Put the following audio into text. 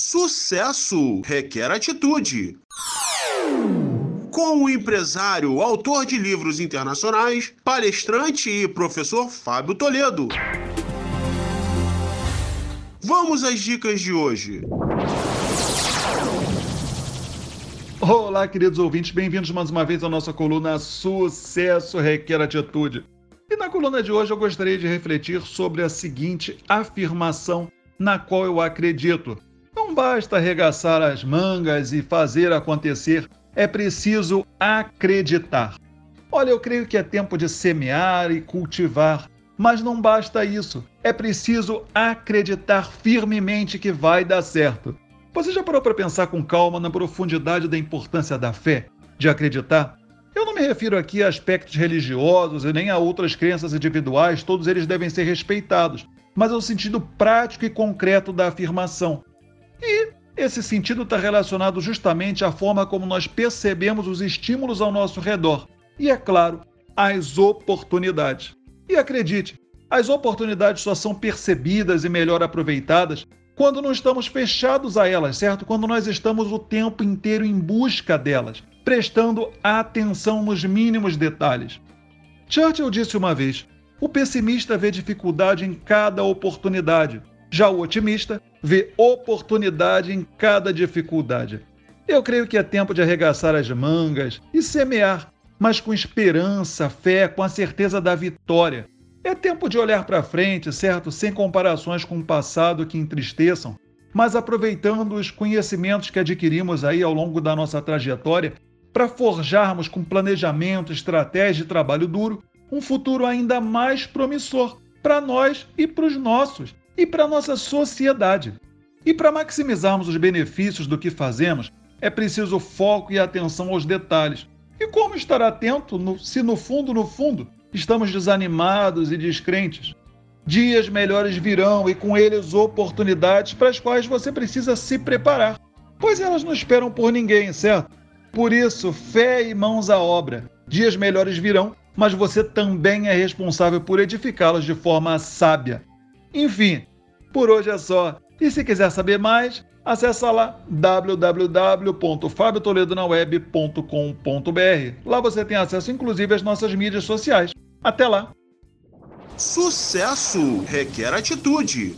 Sucesso requer atitude. Com o empresário, autor de livros internacionais, palestrante e professor Fábio Toledo. Vamos às dicas de hoje. Olá, queridos ouvintes, bem-vindos mais uma vez à nossa coluna Sucesso Requer Atitude. E na coluna de hoje eu gostaria de refletir sobre a seguinte afirmação na qual eu acredito. Não basta arregaçar as mangas e fazer acontecer, é preciso acreditar. Olha, eu creio que é tempo de semear e cultivar, mas não basta isso. É preciso acreditar firmemente que vai dar certo. Você já parou para pensar com calma na profundidade da importância da fé, de acreditar? Eu não me refiro aqui a aspectos religiosos e nem a outras crenças individuais, todos eles devem ser respeitados, mas ao sentido prático e concreto da afirmação. E esse sentido está relacionado justamente à forma como nós percebemos os estímulos ao nosso redor e, é claro, às oportunidades. E acredite, as oportunidades só são percebidas e melhor aproveitadas quando não estamos fechados a elas, certo? Quando nós estamos o tempo inteiro em busca delas, prestando atenção nos mínimos detalhes. Churchill disse uma vez: o pessimista vê dificuldade em cada oportunidade, já o otimista vê oportunidade em cada dificuldade. Eu creio que é tempo de arregaçar as mangas e semear, mas com esperança, fé, com a certeza da vitória é tempo de olhar para frente, certo? Sem comparações com o passado que entristeçam, mas aproveitando os conhecimentos que adquirimos aí ao longo da nossa trajetória para forjarmos com planejamento, estratégia e trabalho duro um futuro ainda mais promissor para nós e para os nossos e para a nossa sociedade. E para maximizarmos os benefícios do que fazemos, é preciso foco e atenção aos detalhes. E como estar atento no, se no fundo, no fundo, Estamos desanimados e descrentes. Dias melhores virão e com eles oportunidades para as quais você precisa se preparar, pois elas não esperam por ninguém, certo? Por isso, fé e mãos à obra. Dias melhores virão, mas você também é responsável por edificá-los de forma sábia. Enfim, por hoje é só. E se quiser saber mais, acesse lá www.fabiotoledonaweb.com.br. Lá você tem acesso inclusive às nossas mídias sociais. Até lá! Sucesso requer atitude.